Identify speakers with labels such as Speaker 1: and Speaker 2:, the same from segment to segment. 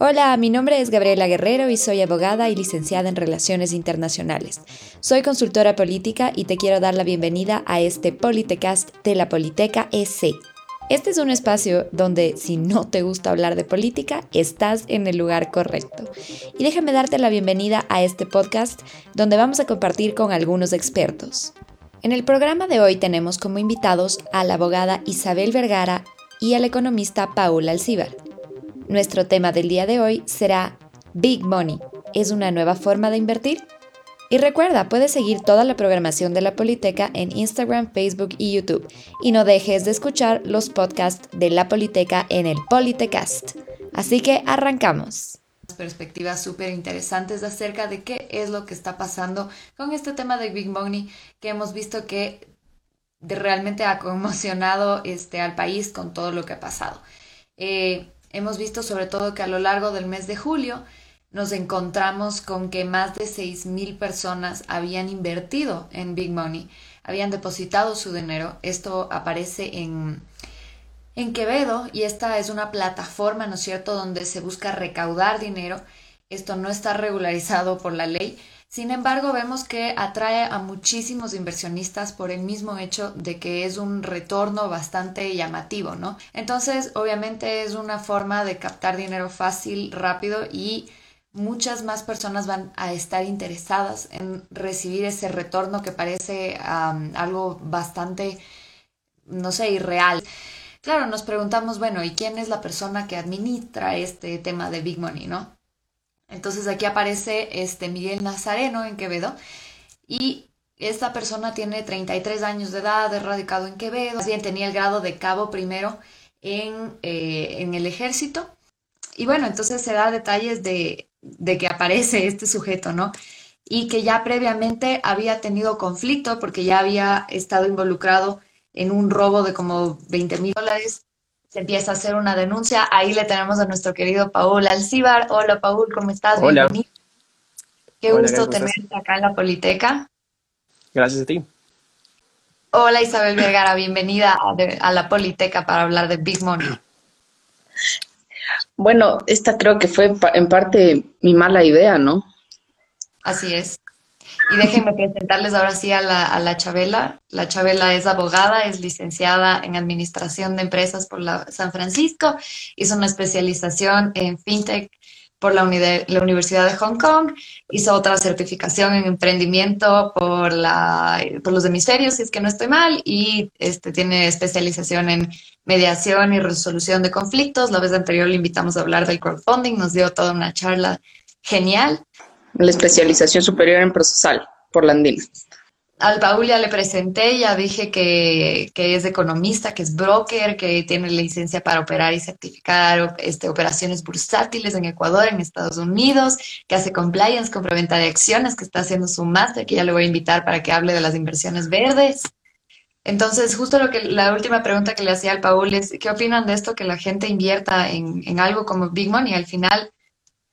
Speaker 1: Hola, mi nombre es Gabriela Guerrero y soy abogada y licenciada en Relaciones Internacionales. Soy consultora política y te quiero dar la bienvenida a este Politecast de la Politeca EC. Este es un espacio donde si no te gusta hablar de política, estás en el lugar correcto. Y déjame darte la bienvenida a este podcast donde vamos a compartir con algunos expertos. En el programa de hoy tenemos como invitados a la abogada Isabel Vergara y al economista Paul Alcíbar. Nuestro tema del día de hoy será Big Money. ¿Es una nueva forma de invertir? Y recuerda, puedes seguir toda la programación de la Politeca en Instagram, Facebook y YouTube. Y no dejes de escuchar los podcasts de la Politeca en el Politecast. Así que arrancamos. Perspectivas súper interesantes acerca de qué es lo que está pasando con este tema de Big Money que hemos visto que realmente ha conmocionado este, al país con todo lo que ha pasado. Eh, Hemos visto sobre todo que a lo largo del mes de julio nos encontramos con que más de 6.000 personas habían invertido en Big Money, habían depositado su dinero. Esto aparece en, en Quevedo y esta es una plataforma, ¿no es cierto?, donde se busca recaudar dinero. Esto no está regularizado por la ley, sin embargo, vemos que atrae a muchísimos inversionistas por el mismo hecho de que es un retorno bastante llamativo, ¿no? Entonces, obviamente es una forma de captar dinero fácil, rápido y muchas más personas van a estar interesadas en recibir ese retorno que parece algo bastante, no sé, irreal. Claro, nos preguntamos, bueno, ¿y quién es la persona que administra este tema de Big Money, no? Entonces aquí aparece este Miguel Nazareno en Quevedo y esta persona tiene 33 años de edad, es radicado en Quevedo, bien tenía el grado de cabo primero en, eh, en el ejército. Y bueno, entonces se da detalles de, de que aparece este sujeto, ¿no? Y que ya previamente había tenido conflicto porque ya había estado involucrado en un robo de como 20 mil dólares se empieza a hacer una denuncia. Ahí le tenemos a nuestro querido Paul Alcibar. Hola, Paul, ¿cómo estás?
Speaker 2: Hola.
Speaker 1: Bienvenido. Qué gusto tenerte acá en la Politeca.
Speaker 2: Gracias a ti.
Speaker 1: Hola, Isabel Vergara, bienvenida a, la Politeca para hablar de Big Money.
Speaker 3: Bueno, esta creo que fue en parte mi mala idea, ¿no?
Speaker 1: Así es. Y déjenme presentarles ahora sí a la, a la Chabela. La Chabela es abogada, es licenciada en Administración de Empresas por la San Francisco, hizo una especialización en FinTech por la, la, Universidad de Hong Kong, hizo otra certificación en emprendimiento por, la, por los hemisferios, si es que no estoy mal, y este, tiene especialización en mediación y resolución de conflictos. La vez anterior le invitamos a hablar del crowdfunding, nos dio toda una charla genial
Speaker 3: la especialización superior en procesal por la.
Speaker 1: Al Paul ya le presenté, ya dije que, que, es economista, que es broker, que tiene licencia para operar y certificar este, operaciones bursátiles en Ecuador, en Estados Unidos, que hace compliance, compra-venta de acciones, que está haciendo su máster, que ya le voy a invitar para que hable de las inversiones verdes. Entonces, justo lo que la última pregunta que le hacía al Paul es, ¿qué opinan de esto que la gente invierta en, en algo como Big Money? Al final,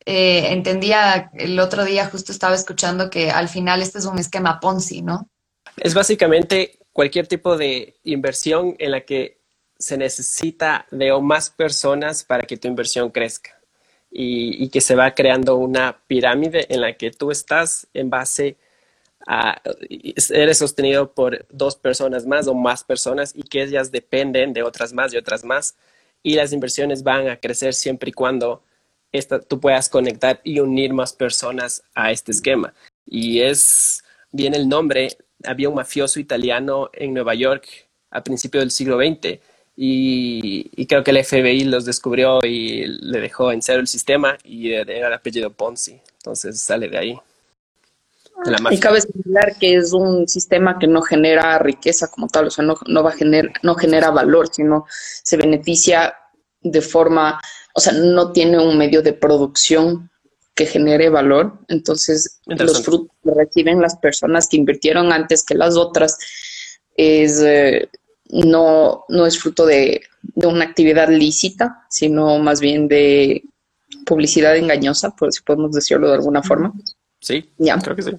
Speaker 1: eh, entendía el otro día, justo estaba escuchando que al final este es un esquema Ponzi, ¿no?
Speaker 2: Es básicamente cualquier tipo de inversión en la que se necesita de más personas para que tu inversión crezca y, que se va creando una pirámide en la que tú estás en base a, eres sostenido por dos personas más o más personas y que ellas dependen de otras más y otras más y las inversiones van a crecer siempre y cuando tú puedas conectar y unir más personas a este esquema. Y es bien el nombre, había un mafioso italiano en Nueva York a principios del siglo XX y, creo que el FBI los descubrió y le dejó en cero el sistema y era el apellido Ponzi, entonces sale de ahí.
Speaker 3: y cabe señalar que es un sistema que no genera riqueza como tal, o sea, no, no, va a generar, no genera valor, sino se beneficia de forma o sea, no tiene un medio de producción que genere valor. Entonces, los frutos que reciben las personas que invirtieron antes que las otras es, eh, no, no es fruto de, una actividad lícita, sino más bien de publicidad engañosa, por si podemos decirlo de alguna forma.
Speaker 2: Sí, ya. creo que sí.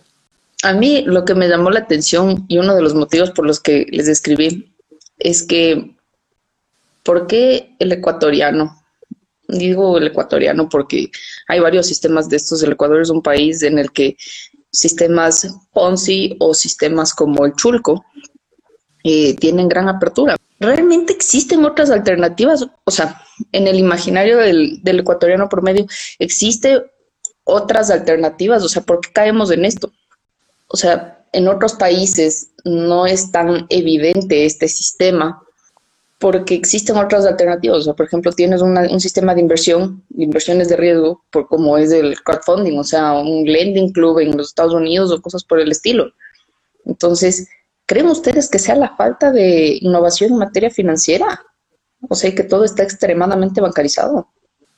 Speaker 3: A mí lo que me llamó la atención y uno de los motivos por los que les escribí es que, ¿por qué el ecuatoriano Digo el ecuatoriano porque hay varios sistemas de estos. El Ecuador es un país en el que sistemas Ponzi o sistemas como el Chulco eh, tienen gran apertura. ¿Realmente existen otras alternativas? O sea, en el imaginario del, del ecuatoriano promedio, ¿existe otras alternativas? O sea, ¿por qué caemos en esto? O sea, en otros países no es tan evidente este sistema porque existen otras alternativas. O por ejemplo, tienes un sistema de inversión, de inversiones de riesgo, por como es el crowdfunding, o sea, un lending club en los Estados Unidos o cosas por el estilo. Entonces, ¿creen ustedes que sea la falta de innovación en materia financiera? O sea, que todo está extremadamente bancarizado.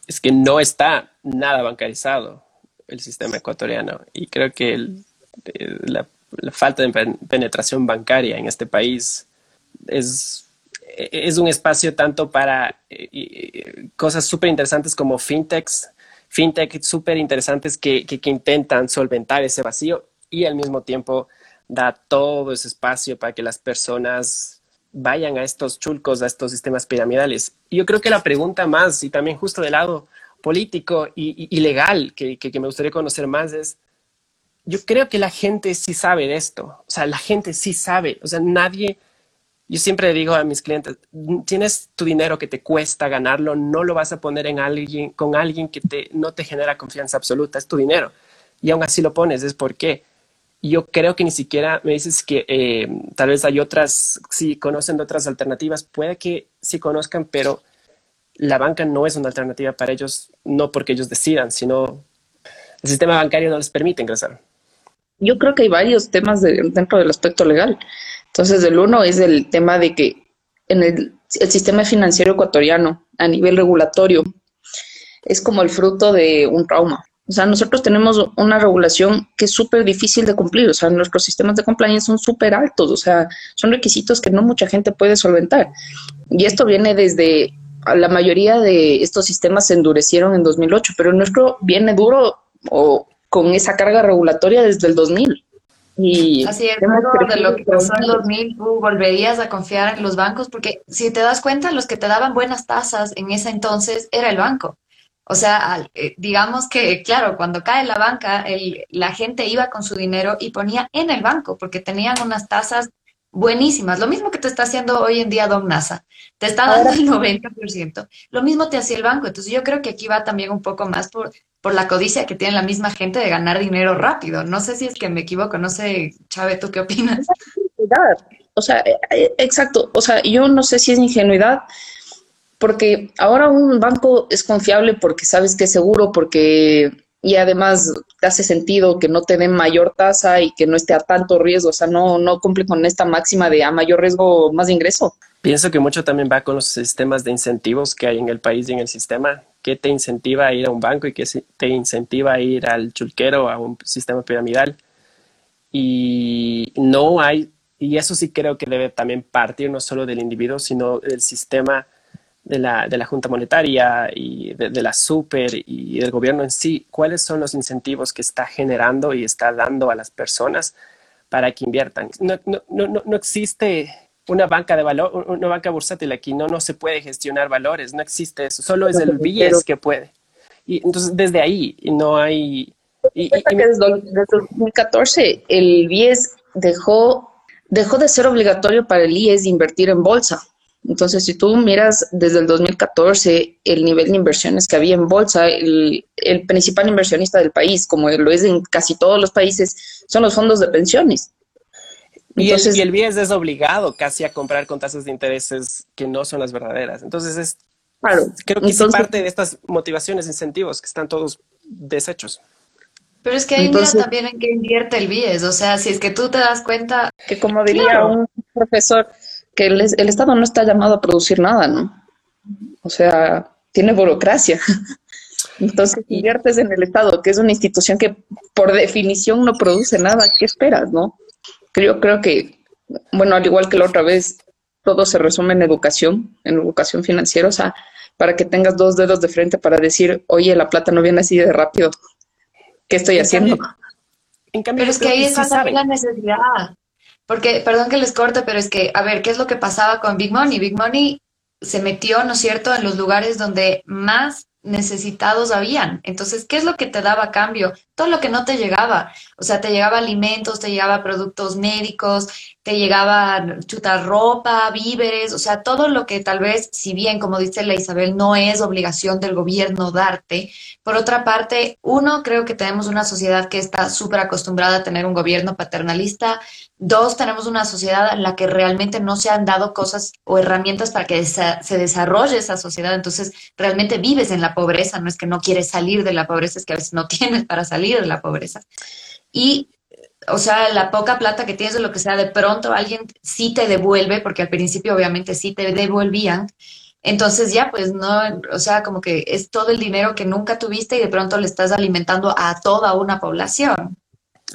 Speaker 2: Es que no está nada bancarizado el sistema ecuatoriano y creo que eh, la falta de penetración bancaria en este país es es un espacio tanto para eh, cosas súper interesantes como fintechs, fintech súper interesantes que, intentan solventar ese vacío y al mismo tiempo da todo ese espacio para que las personas vayan a estos chulcos, a estos sistemas piramidales. Y yo creo que la pregunta más, y también justo del lado político y, legal, que, que, me gustaría conocer más es, yo creo que la gente sí sabe de esto, o sea, la gente sí sabe, o sea, nadie yo siempre digo a mis clientes, tienes tu dinero que te cuesta ganarlo, no lo vas a poner en alguien, con alguien que te, no te genera confianza absoluta, es tu dinero. Y aún así lo pones, es porque yo creo que ni siquiera me dices que eh, tal vez hay otras, si conocen de otras alternativas, puede que sí conozcan, pero la banca no es una alternativa para ellos, no porque ellos decidan, sino el sistema bancario no les permite ingresar.
Speaker 3: Yo creo que hay varios temas dentro del aspecto legal. Entonces, el uno es el tema de que en el, sistema financiero ecuatoriano, a nivel regulatorio, es como el fruto de un trauma. O sea, nosotros tenemos una regulación que es súper difícil de cumplir. O sea, nuestros sistemas de compliance son súper altos. O sea, son requisitos que no mucha gente puede solventar. Y esto viene desde, la mayoría de estos sistemas se endurecieron en 2008, pero nuestro viene duro o con esa carga regulatoria desde el 2000.
Speaker 1: Y Así es, de lo que pasó en 2000, tú volverías a confiar en los bancos, porque si te das cuenta, los que te daban buenas tasas en ese entonces era el banco. O sea, eh, digamos que, claro, cuando cae la banca, el, la gente iba con su dinero y ponía en el banco, porque tenían unas tasas buenísimas. Lo mismo que te está haciendo hoy en día Don NASA. Te está dando el 90%. Lo mismo te hacía el banco. Entonces yo creo que aquí va también un poco más por por la codicia que tiene la misma gente de ganar dinero rápido. No sé si es que me equivoco, no sé, Chávez, ¿tú qué opinas?
Speaker 3: O sea, eh, eh, exacto, o sea, yo no sé si es ingenuidad, porque ahora un banco es confiable porque sabes que es seguro, porque y además te hace sentido que no te den mayor tasa y que no esté a tanto riesgo, o sea, no, no cumple con esta máxima de a mayor riesgo, más ingreso.
Speaker 2: Pienso que mucho también va con los sistemas de incentivos que hay en el país y en el sistema. ¿Qué te incentiva a ir a un banco y qué te incentiva a ir al chulquero, a un sistema piramidal? Y no hay, y eso sí creo que debe también partir no solo del individuo, sino del sistema de la, de la Junta Monetaria y de, la Super y del gobierno en sí. ¿Cuáles son los incentivos que está generando y está dando a las personas para que inviertan? No, no, no, no existe una banca de valor, una banca bursátil aquí no, no se puede gestionar valores, no existe eso, solo es el BIES que puede. Y entonces desde ahí no hay...
Speaker 3: Y, desde, 2014 el BIES dejó, dejó de ser obligatorio para el IES invertir en bolsa. Entonces, si tú miras desde el 2014 el nivel de inversiones que había en bolsa, el, el principal inversionista del país, como lo es en casi todos los países, son los fondos de pensiones.
Speaker 2: Y, el, y el BIES es obligado casi a comprar con tasas de intereses que no son las verdaderas. Entonces, es, creo que es parte de estas motivaciones, incentivos que están todos deshechos.
Speaker 1: Pero es que ahí mira también en qué invierte el BIES. O sea, si es que tú te das cuenta.
Speaker 3: Que como diría un profesor, que el, el, Estado no está llamado a producir nada, ¿no? O sea, tiene burocracia. Entonces inviertes en el Estado, que es una institución que por definición no produce nada. ¿Qué esperas, no? Yo creo que, bueno, al igual que la otra vez, todo se resume en educación, en educación financiera, o sea, para que tengas dos dedos de frente para decir, oye, la plata no viene así de rápido, ¿qué estoy haciendo?
Speaker 1: en cambio, pero es que ahí está la necesidad. Porque, perdón que les corte, pero es que, a ver, ¿qué es lo que pasaba con Big Money? Big Money se metió, ¿no es cierto?, en los lugares donde más necesitados habían. Entonces, ¿qué es lo que te daba a cambio? Todo lo que no te llegaba. O sea, te llegaba alimentos, te llegaba productos médicos, te llegaba chuta ropa, víveres, o sea, todo lo que tal vez, si bien, como dice la Isabel, no es obligación del gobierno darte. Por otra parte, uno, creo que tenemos una sociedad que está súper acostumbrada a tener un gobierno paternalista. Dos, tenemos una sociedad en la que realmente no se han dado cosas o herramientas para que se desarrolle esa sociedad. Entonces, realmente vives en la pobreza, no es que no quieres salir de la pobreza, es que a veces no tienes para salir de la pobreza. Y, o sea, la poca plata que tienes o lo que sea, de pronto alguien sí te devuelve, porque al principio obviamente sí te devolvían. Entonces ya, pues no, o sea, como que es todo el dinero que nunca tuviste y de pronto le estás alimentando a toda una población.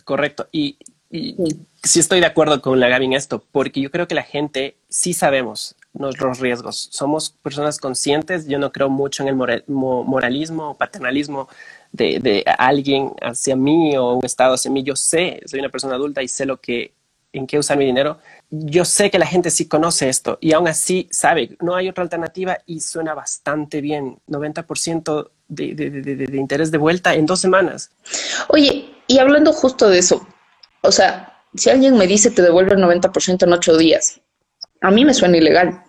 Speaker 2: Correcto. Y, sí estoy de acuerdo con la Gaby en esto, porque yo creo que la gente sí sabemos nuestros riesgos. Somos personas conscientes. Yo no creo mucho en el moralismo o paternalismo de, alguien hacia mí o un Estado hacia mí. Yo sé, soy una persona adulta y sé lo que, en qué usar mi dinero. Yo sé que la gente sí conoce esto y aún así sabe, no hay otra alternativa y suena bastante bien. 90% de, de, de, de interés de vuelta en dos semanas.
Speaker 3: Oye, y hablando justo de eso, o sea, si alguien me dice te devuelve el 90% en ocho días, a mí me suena ilegal,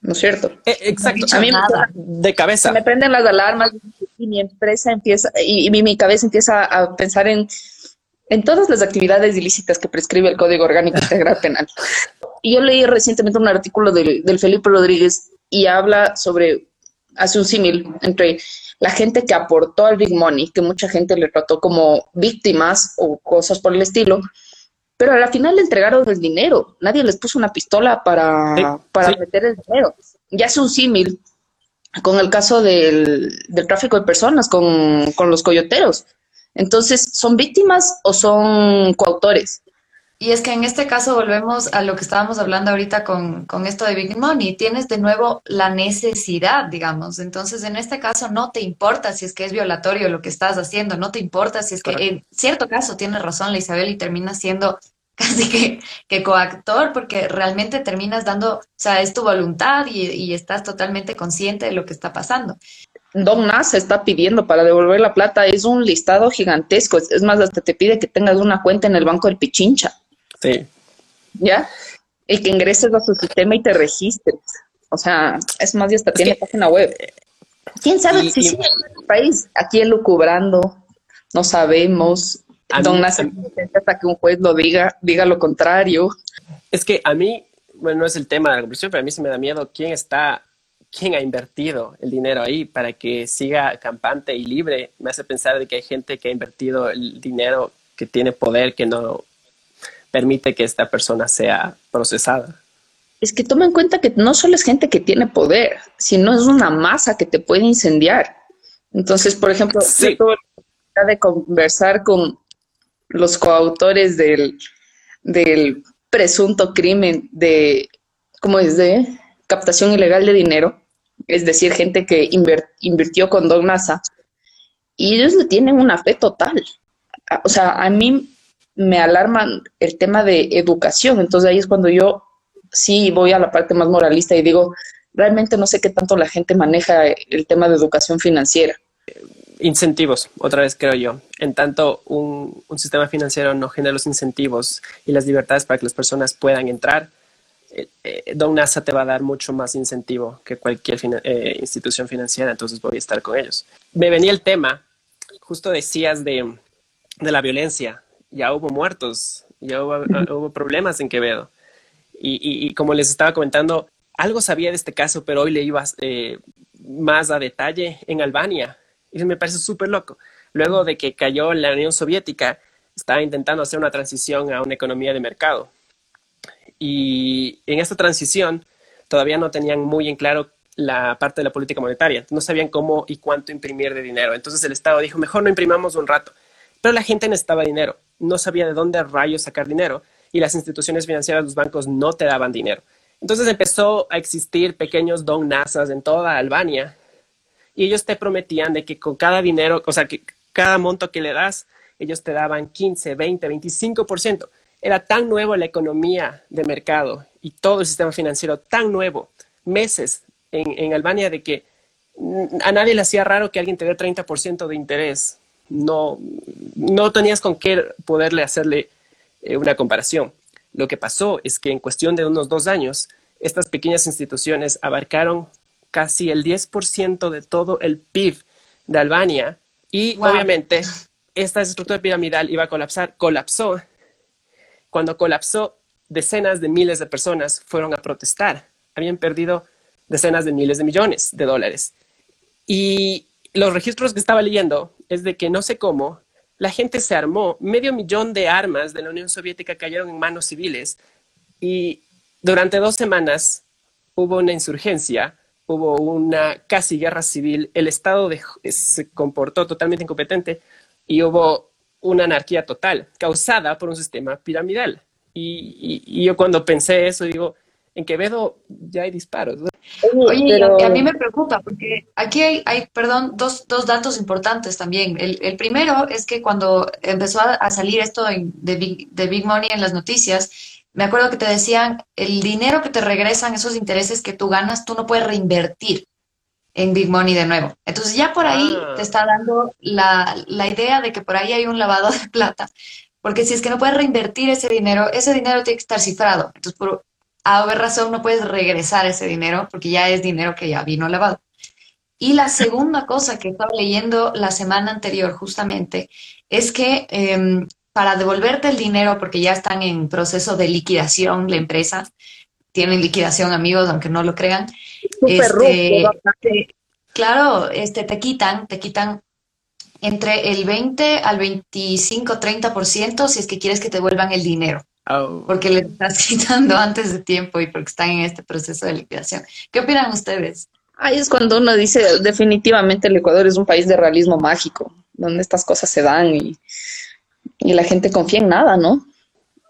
Speaker 3: ¿no es cierto?
Speaker 2: Eh, exacto, a mí me suena de cabeza.
Speaker 3: Me prenden las alarmas y mi empresa empieza, y, mi, cabeza empieza a pensar en, en todas las actividades ilícitas que prescribe el Código Orgánico Integral Penal. Y yo leí recientemente un artículo del, del Felipe Rodríguez y habla sobre, hace un símil entre la gente que aportó al Big Money, que mucha gente le trató como víctimas o cosas por el estilo, pero al final le entregaron el dinero. Nadie les puso una pistola para, para meter el dinero. Ya es un símil con el caso del, tráfico de personas, con, con, los coyoteros. Entonces, ¿son víctimas o son coautores?
Speaker 1: Y es que en este caso volvemos a lo que estábamos hablando ahorita con, con, esto de Big Money. Tienes de nuevo la necesidad, digamos. Entonces, en este caso no te importa si es que es violatorio lo que estás haciendo, no te importa si es que en cierto caso tiene razón la Isabel y termina siendo casi que, que coactor, porque realmente terminas dando, o sea, es tu voluntad y, y estás totalmente consciente de lo que está pasando.
Speaker 3: Don Nas está pidiendo para devolver la plata, es un listado gigantesco, es, más, hasta te pide que tengas una cuenta en el banco del Pichincha.
Speaker 2: Sí.
Speaker 3: ¿Ya? Y que ingreses a su sistema y te registres. O sea, es más, ya hasta tiene página web. ¿Quién sabe si sigue en el país? Aquí elucubrando, no sabemos. Don hasta que un juez lo diga, diga lo contrario.
Speaker 2: Es que a mí, bueno, no es el tema de la conversión, pero a mí se me da miedo quién está, quién ha invertido el dinero ahí para que siga campante y libre. Me hace pensar de que hay gente que ha invertido el dinero que tiene poder que no permite que esta persona sea procesada.
Speaker 3: Es que toma en cuenta que no solo es gente que tiene poder, sino es una masa que te puede incendiar. Entonces, por ejemplo, yo tuve la oportunidad de conversar con los coautores del, del presunto crimen de, ¿cómo es? De captación ilegal de dinero, es decir, gente que invirtió con Don NASA, y ellos le tienen una fe total. O sea, a mí me alarma el tema de educación, entonces ahí es cuando yo sí voy a la parte más moralista y digo, realmente no sé qué tanto la gente maneja el tema de educación financiera
Speaker 2: incentivos, otra vez creo yo. En tanto, un, sistema financiero no genera los incentivos y las libertades para que las personas puedan entrar, eh, eh, Don NASA te va a dar mucho más incentivo que cualquier eh, institución financiera, entonces voy a estar con ellos. Me venía el tema, justo decías de, la violencia, ya hubo muertos, ya hubo, problemas en Quevedo. Y, como les estaba comentando, algo sabía de este caso, pero hoy le iba más a detalle en Albania y me parece súper loco. Luego de que cayó la Unión Soviética, estaba intentando hacer una transición a una economía de mercado. Y en esta transición todavía no tenían muy en claro la parte de la política monetaria. No sabían cómo y cuánto imprimir de dinero. Entonces el Estado dijo, mejor no imprimamos un rato. Pero la gente necesitaba dinero. No sabía de dónde rayos sacar dinero. Y las instituciones financieras, los bancos, no te daban dinero. Entonces empezó a existir pequeños don nasas en toda Albania y ellos te prometían de que con cada dinero, o sea, que cada monto que le das, ellos te daban 15, 20, 25%. Era tan nuevo la economía de mercado y todo el sistema financiero tan nuevo, meses en, Albania, de que a nadie le hacía raro que alguien te dé 30% de interés. No, no tenías con qué poderle hacerle eh, una comparación. Lo que pasó es que en cuestión de unos dos años, estas pequeñas instituciones abarcaron casi el 10% de todo el PIB de Albania y obviamente esta estructura piramidal iba a colapsar, colapsó. Cuando colapsó, decenas de miles de personas fueron a protestar. Habían perdido decenas de miles de millones de dólares. Y los registros que estaba leyendo es de que no sé cómo, la gente se armó, medio millón de armas de la Unión Soviética cayeron en manos civiles y durante dos semanas hubo una insurgencia, hubo una casi guerra civil, el Estado se comportó totalmente incompetente y hubo una anarquía total causada por un sistema piramidal. Y, yo cuando pensé eso digo, en Quevedo ya hay disparos.
Speaker 1: Oye, a mí me preocupa porque aquí hay, perdón, dos, dos, datos importantes también. El, primero es que cuando empezó a, salir esto de, Big, de Big Money en las noticias, me acuerdo que te decían, el dinero que te regresan, esos intereses que tú ganas, tú no puedes reinvertir en Big Money de nuevo. Entonces ya por ahí ah. te está dando la, la idea de que por ahí hay un lavado de plata, porque si es que no puedes reinvertir ese dinero, ese dinero tiene que estar cifrado. Entonces, por haber razón, no puedes regresar ese dinero porque ya es dinero que ya vino lavado. Y la segunda cosa que estaba leyendo la semana anterior justamente es que em, para devolverte el dinero, porque ya están en proceso de liquidación la empresa, tienen liquidación amigos, aunque no lo crean, este, claro, este, te quitan, te quitan entre el 20 al 25, 30% si es que quieres que te vuelvan el dinero. Oh. Porque le estás quitando antes de tiempo y porque están en este proceso de liquidación. ¿Qué opinan ustedes?
Speaker 3: Ahí es cuando uno dice, definitivamente el Ecuador es un país de realismo mágico, donde estas cosas se dan y, y la gente confía en nada, ¿no?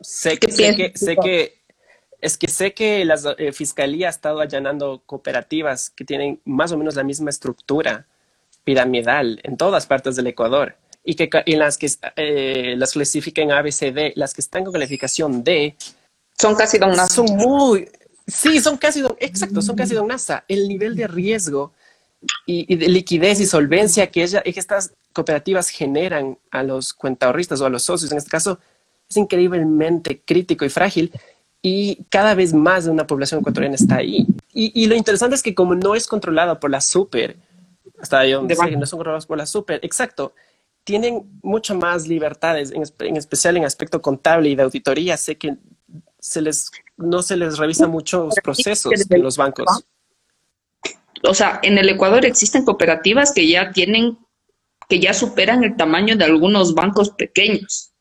Speaker 2: Sé que, sé que, sé que, es que sé que la eh, fiscalía ha estado allanando cooperativas que tienen más o menos la misma estructura piramidal en todas partes del Ecuador y que en las que eh, las clasifican A, B, C, D, las que están con calificación D
Speaker 3: son casi don NASA.
Speaker 2: Son muy, sí, son casi don, exacto, son casi don NASA. El nivel de riesgo y, de liquidez y solvencia que, ella, que estas cooperativas generan a los cuentahorristas o a los socios, en este caso, es increíblemente crítico y frágil y cada vez más de una población ecuatoriana está ahí. Y, y lo interesante es que como no es controlado por la super, hasta ahí donde no son controlados por la super, exacto, tienen mucho más libertades, en, especial en aspecto contable y de auditoría. Sé que se les, no se les revisa mucho los procesos en los bancos.
Speaker 3: O sea, en el Ecuador existen cooperativas que ya tienen, que ya superan el tamaño de algunos bancos pequeños.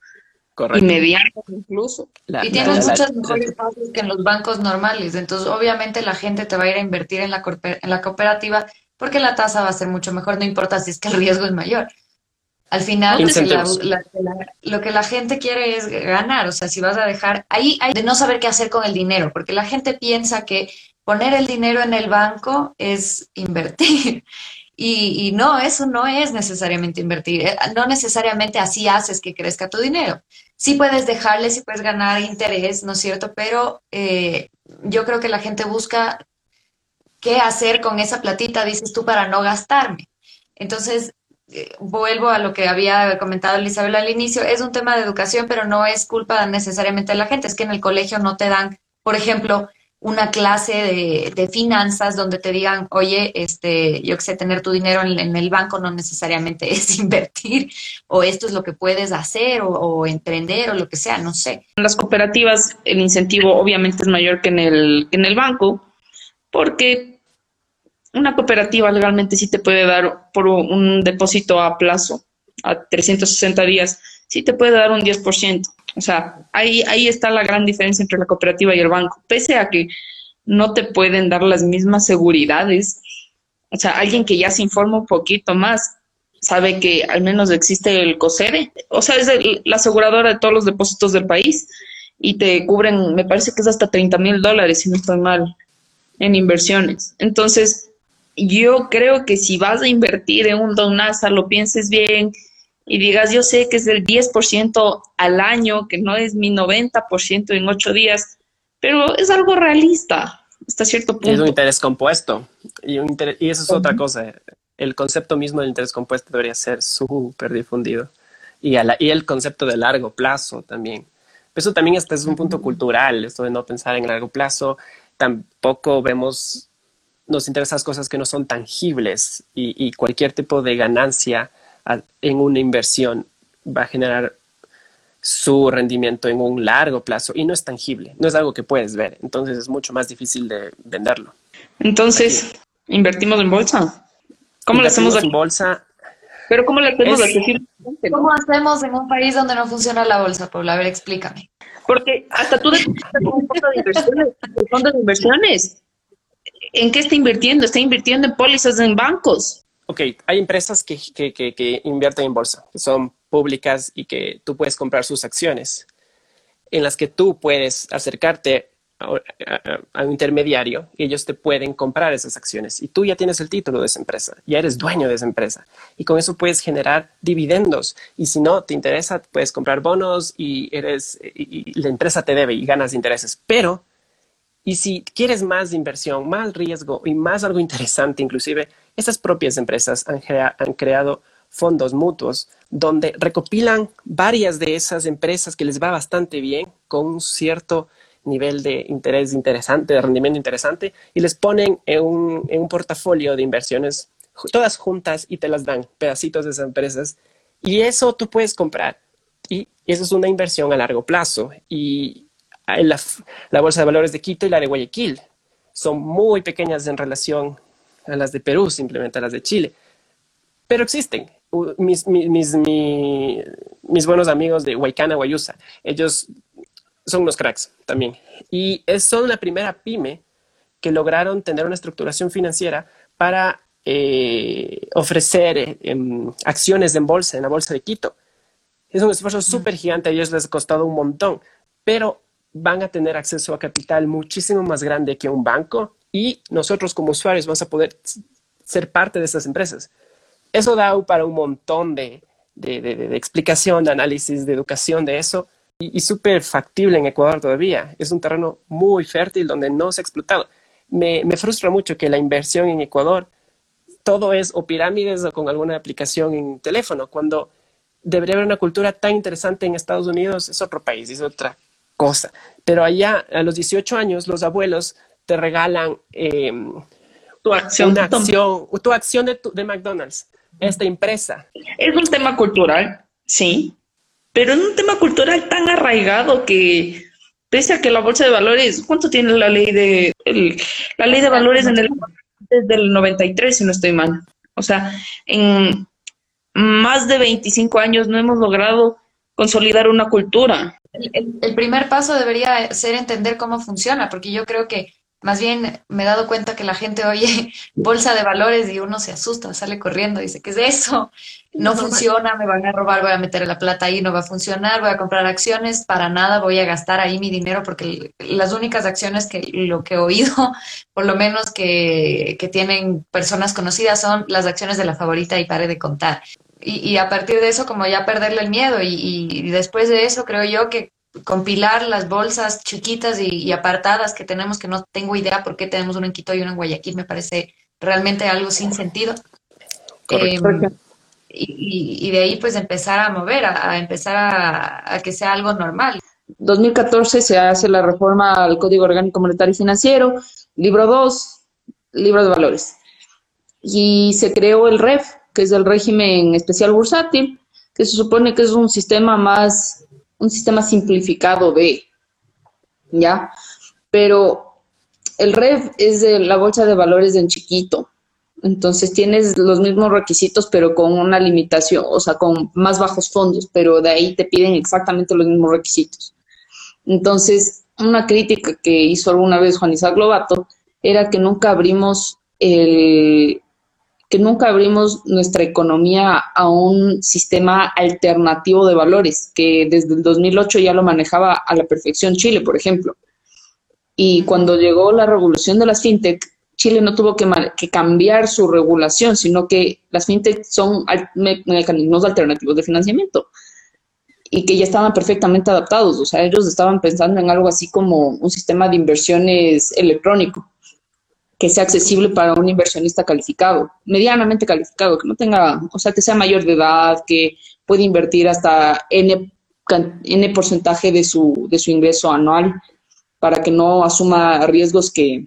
Speaker 3: Correcto. Y medianos incluso.
Speaker 1: y tienes muchas mejores tasas que en los bancos normales. Entonces, obviamente, la gente te va a ir a invertir en la, en la cooperativa porque la tasa va a ser mucho mejor, no importa si es que el riesgo es mayor. Al final, lo que la gente quiere es ganar. O sea, si vas a dejar, ahí hay de no saber qué hacer con el dinero, porque la gente piensa que poner el dinero en el banco es invertir. Y, no, eso no es necesariamente invertir. Eh, no necesariamente así haces que crezca tu dinero. Sí puedes dejarle, sí puedes ganar interés, ¿no es cierto? Pero eh, yo creo que la gente busca qué hacer con esa platita, dices tú, para no gastarme. Entonces, eh, vuelvo a lo que había comentado Elizabeth al inicio, es un tema de educación, pero no es culpa necesariamente de la gente, es que en el colegio no te dan, por ejemplo, una clase de, finanzas donde te digan, oye, este, yo que sé, tener tu dinero en, el banco no necesariamente es invertir, o esto es lo que puedes hacer, o, emprender, o lo que sea, no sé.
Speaker 3: En las cooperativas el incentivo obviamente es mayor que en el, en el banco, porque una cooperativa legalmente sí te puede dar por un depósito a plazo, a 360 días, sí te puede dar un 10%. O sea, ahí, ahí está la gran diferencia entre la cooperativa y el banco. Pese a que no te pueden dar las mismas seguridades, o sea, alguien que ya se informa un poquito más sabe que al menos existe el COSEDE, o sea, es la aseguradora de todos los depósitos del país y te cubren, me parece que es hasta 30 mil dólares, si no estoy mal, en inversiones. Entonces, yo creo que si vas a invertir en un Don NASA, lo pienses bien y digas, yo sé que es del 10% al año, que no es mi 90% en ocho días, pero es algo realista. hasta cierto punto.
Speaker 2: Es un interés compuesto y, y eso es otra cosa. El concepto mismo del interés compuesto debería ser súper difundido y, y el concepto de largo plazo también. Eso también este es un punto cultural, esto de no pensar en largo plazo. Tampoco vemos, nos interesan las cosas que no son tangibles y, cualquier tipo de ganancia en una inversión va a generar su rendimiento en un largo plazo y no es tangible, no es algo que puedes ver, entonces es mucho más difícil de venderlo.
Speaker 3: Entonces, ¿invertimos en bolsa? ¿Cómo lo hacemos
Speaker 2: en bolsa?
Speaker 3: Pero ¿cómo le hacemos
Speaker 1: ¿Cómo hacemos en un país donde no funciona la bolsa, Paula? A ver, explícame.
Speaker 3: Porque hasta tú de un fondo de inversiones, fondo de inversiones. ¿En qué está invirtiendo? Está invirtiendo en pólizas en bancos.
Speaker 2: Ok, hay empresas que, que, que, que invierten en bolsa, que son públicas y que tú puedes comprar sus acciones, en las que tú puedes acercarte a, un intermediario y ellos te pueden comprar esas acciones. Y tú ya tienes el título de esa empresa, ya eres dueño de esa empresa. Y con eso puedes generar dividendos. Y si no te interesa puedes comprar bonos y eres y, la empresa te debe y ganas intereses, pero y si quieres más inversión, más riesgo y más algo interesante inclusive, esas propias empresas han, creado fondos mutuos donde recopilan varias de esas empresas que les va bastante bien con un cierto nivel de interés interesante, de rendimiento interesante, y les ponen en un, en un portafolio de inversiones todas juntas y te las dan, pedacitos de esas empresas, y eso tú puedes comprar. Y eso es una inversión a largo plazo. Y la, la Bolsa de Valores de Quito y la de Guayaquil son muy pequeñas en relación a las de Perú, simplemente a las de Chile. Pero existen. Mis, mis, mis, mis buenos amigos de Huaycana, Guayusa, ellos son unos cracks también. Y son la primera pyme que lograron tener una estructuración financiera para eh, ofrecer eh, em, acciones en bolsa, en la bolsa de Quito. Es un esfuerzo súper gigante, a ellos les ha costado un montón, pero van a tener acceso a capital muchísimo más grande que un banco y nosotros como usuarios vamos a poder ser parte de estas empresas. Eso da para un montón de, de, de explicación, de análisis, de educación de eso y, súper factible en Ecuador todavía. Es un terreno muy fértil donde no se ha explotado. Me, me, frustra mucho que la inversión en Ecuador todo es o pirámides o con alguna aplicación en teléfono, cuando debería haber una cultura tan interesante en Estados Unidos, es otro país, es otra cosa. Pero allá, a los 18 años, los abuelos te regalan em,
Speaker 3: tu acción,
Speaker 2: una acción, tu acción de, de McDonald's, esta empresa.
Speaker 3: Es un tema cultural, sí, pero es un tema cultural tan arraigado que pese a que la bolsa de valores, ¿cuánto tiene la ley de la ley de valores en el desde el 93 si no estoy mal? O sea, en más de 25 años no hemos logrado consolidar una cultura.
Speaker 1: el primer paso debería ser entender cómo funciona, porque yo creo que más bien me he dado cuenta que la gente oye bolsa de valores y uno se asusta, sale corriendo, dice, ¿qué es eso? No funciona, me van a robar, voy a meter la plata ahí, no va a funcionar, voy a comprar acciones, para nada voy a gastar ahí mi dinero porque las únicas acciones que lo que he oído, por lo menos que, que tienen personas conocidas, son las acciones de la favorita y pare de contar. Y, y a partir de eso, como ya perderle el miedo y, y después de eso, creo yo que compilar las bolsas chiquitas y, apartadas que tenemos, que no tengo idea por qué tenemos uno en Quito y uno en Guayaquil, me parece realmente algo sin sentido. Em, y, de ahí pues empezar a mover, a, empezar a, que sea algo normal.
Speaker 3: 2014 se hace la reforma al Código Orgánico Monetario y Financiero, libro 2, libro de valores. Y se creó el REF, que es el régimen especial bursátil, que se supone que es un sistema más un sistema simplificado de, ¿ya? Pero el REF es de la bolsa de valores en chiquito. Entonces tienes los mismos requisitos, pero con una limitación, o sea, con más bajos fondos, pero de ahí te piden exactamente los mismos requisitos. Entonces, una crítica que hizo alguna vez Juan Isaac Lobato era que nunca abrimos el, que nunca abrimos nuestra economía a un sistema alternativo de valores, que desde el 2008 ya lo manejaba a la perfección Chile, por ejemplo. Y cuando llegó la revolución de las fintech, Chile no tuvo que, cambiar su regulación, sino que las fintech son mecanismos alternativos de financiamiento. y que ya estaban perfectamente adaptados. O sea, ellos estaban pensando en algo así como un sistema de inversiones electrónico que sea accesible para un inversionista calificado, medianamente calificado, que no tenga, o sea, que sea mayor de edad, que puede invertir hasta N, N porcentaje de su, de su ingreso anual para que no asuma riesgos que,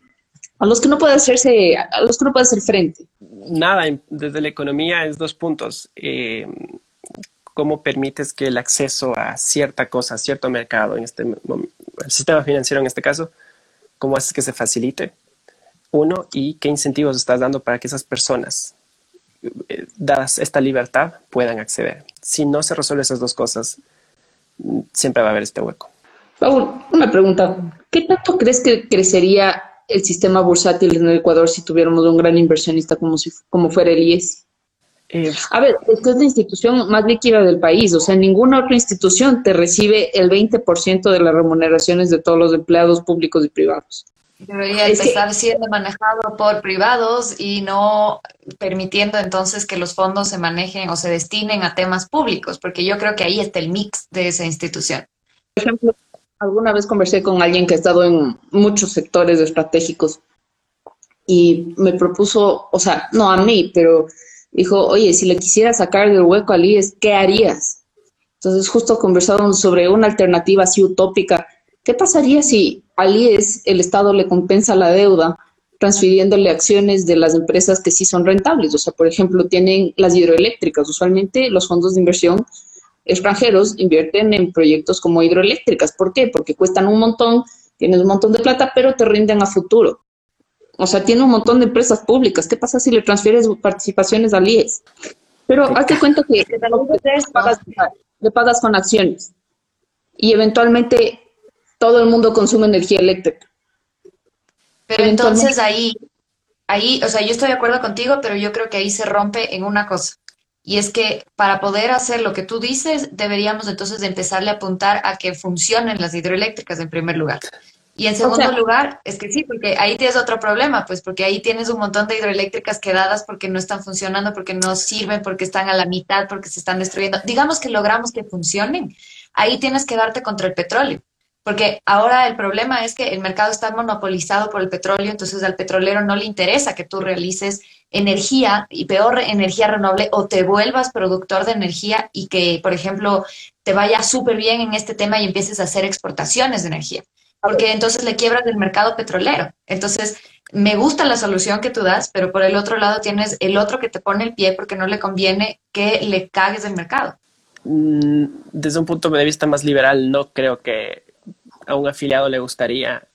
Speaker 3: a los que no puede hacerse, a los que no puede hacer frente.
Speaker 2: Nada, desde la economía es dos puntos. Eh, ¿Cómo permites que el acceso a cierta cosa, a cierto mercado, en este sistema financiero en este caso, cómo haces que se facilite? Uno, y qué incentivos estás dando para que esas personas, eh, dadas esta libertad, puedan acceder. Si no se resuelven esas dos cosas, siempre va a haber este hueco.
Speaker 3: Paul, una pregunta. ¿Qué tanto crees que crecería el sistema bursátil en el Ecuador si tuviéramos un gran inversionista como, si, como fuera el IES? Eh, a ver, esta es la institución más líquida del país, o sea, ninguna otra institución te recibe el 20% de las remuneraciones de todos los empleados públicos y privados.
Speaker 1: Debería estar siendo manejado por privados y no permitiendo entonces que los fondos se manejen o se destinen a temas públicos, porque yo creo que ahí está el mix de esa institución.
Speaker 3: Por ejemplo, alguna vez conversé con alguien que ha estado en muchos sectores estratégicos y me propuso, o sea, no a mí, pero dijo, oye, si le quisiera sacar del hueco al IES, ¿qué harías? Entonces justo conversaron sobre una alternativa así utópica ¿Qué pasaría si al IES el Estado le compensa la deuda transfiriéndole acciones de las empresas que sí son rentables? O sea, por ejemplo, tienen las hidroeléctricas. Usualmente los fondos de inversión extranjeros invierten en proyectos como hidroeléctricas. ¿Por qué? Porque cuestan un montón, tienes un montón de plata, pero te rinden a futuro. O sea, tiene un montón de empresas públicas. ¿Qué pasa si le transfieres participaciones al IES? Pero hazte cuenta que le pagas con acciones y eventualmente todo el mundo consume energía eléctrica.
Speaker 1: Pero entonces ahí, ahí, o sea, yo estoy de acuerdo contigo, pero yo creo que ahí se rompe en una cosa. Y es que para poder hacer lo que tú dices, deberíamos entonces empezarle a apuntar a que funcionen las hidroeléctricas en primer lugar. Y en segundo lugar, es que sí, porque ahí tienes otro problema, pues porque ahí tienes un montón de hidroeléctricas quedadas porque no están funcionando, porque no sirven, porque están a la mitad, porque se están destruyendo. Digamos que logramos que funcionen. Ahí tienes que darte contra el petróleo. Porque ahora el problema es que el mercado está monopolizado por el petróleo, entonces al petrolero no le interesa que tú realices energía y peor energía renovable o te vuelvas productor de energía y que, por ejemplo, te vaya súper bien en este tema y empieces a hacer exportaciones de energía. Porque entonces le quiebras del mercado petrolero. Entonces, me gusta la solución que tú das, pero por el otro lado tienes el otro que te pone el pie porque no le conviene que le cagues del mercado.
Speaker 2: Mm, desde un punto de vista más liberal, no creo que a un afiliado le gustaría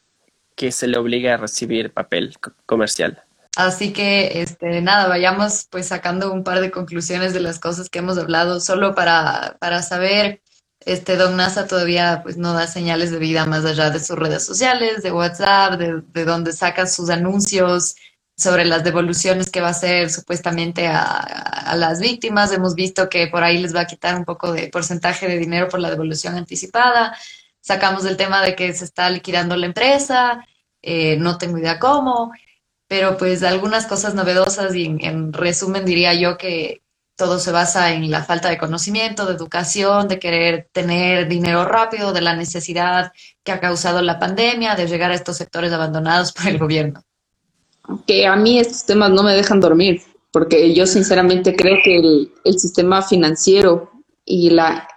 Speaker 2: que se le obligue a recibir papel comercial.
Speaker 1: Así que, este, nada, vayamos pues sacando un par de conclusiones de las cosas que hemos hablado, solo para, para saber, este, Don NASA todavía pues no da señales de vida más allá de sus redes sociales, de WhatsApp, de, de donde saca sus anuncios sobre las devoluciones que va a hacer supuestamente a, a, las víctimas. Hemos visto que por ahí les va a quitar un poco de porcentaje de dinero por la devolución anticipada sacamos el tema de que se está liquidando la empresa, eh, no tengo idea cómo, pero pues algunas cosas novedosas y en, resumen diría yo que todo se basa en la falta de conocimiento, de educación, de querer tener dinero rápido, de la necesidad que ha causado la pandemia, de llegar a estos sectores abandonados por el gobierno.
Speaker 3: Que a mí estos temas no me dejan dormir, porque yo sinceramente creo que el, el sistema financiero y la,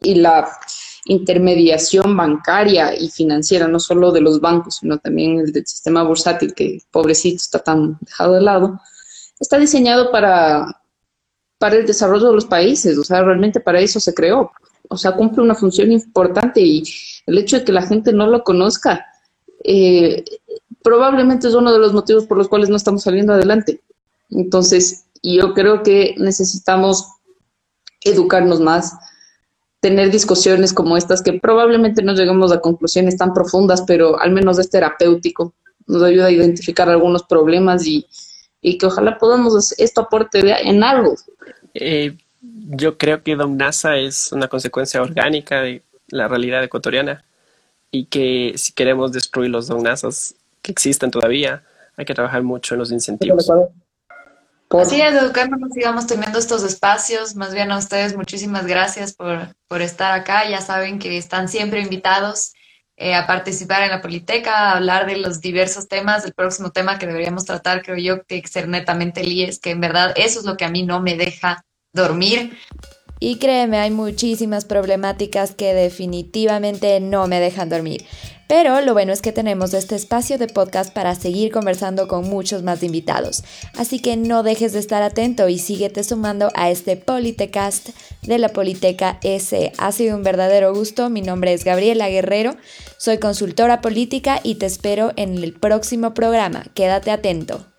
Speaker 3: y la intermediación bancaria y financiera, no solo de los bancos, sino también el del sistema bursátil, que pobrecito está tan dejado de lado, está diseñado para, para el desarrollo de los países, o sea, realmente para eso se creó. O sea, cumple una función importante y el hecho de que la gente no lo conozca eh, probablemente es uno de los motivos por los cuales no estamos saliendo adelante. Entonces, yo creo que necesitamos educarnos más, tener discusiones como estas, que probablemente no lleguemos a conclusiones tan profundas, pero al menos es terapéutico, nos ayuda a identificar algunos problemas y, que ojalá podamos esto aporte en algo.
Speaker 2: Eh, yo creo que Don NASA es una consecuencia orgánica de la realidad ecuatoriana y que si queremos destruir los Don Nasas que existen todavía, hay que trabajar mucho en los incentivos.
Speaker 1: Así es, educándonos, sigamos teniendo estos espacios. Más bien a ustedes, muchísimas gracias por, por estar acá. Ya saben que están siempre invitados eh, a participar en la Politeca, a hablar de los diversos temas. El próximo tema que deberíamos tratar, creo yo, que ser netamente el que en verdad eso es lo que a mí no me deja dormir. Y créeme, hay muchísimas problemáticas que definitivamente no me dejan dormir. Pero lo bueno es que tenemos este espacio de podcast para seguir conversando con muchos más invitados. Así que no dejes de estar atento y síguete sumando a este Politecast de la Politeca S. Ha sido un verdadero gusto. Mi nombre es Gabriela Guerrero. Soy consultora política y te espero en el próximo programa. Quédate atento.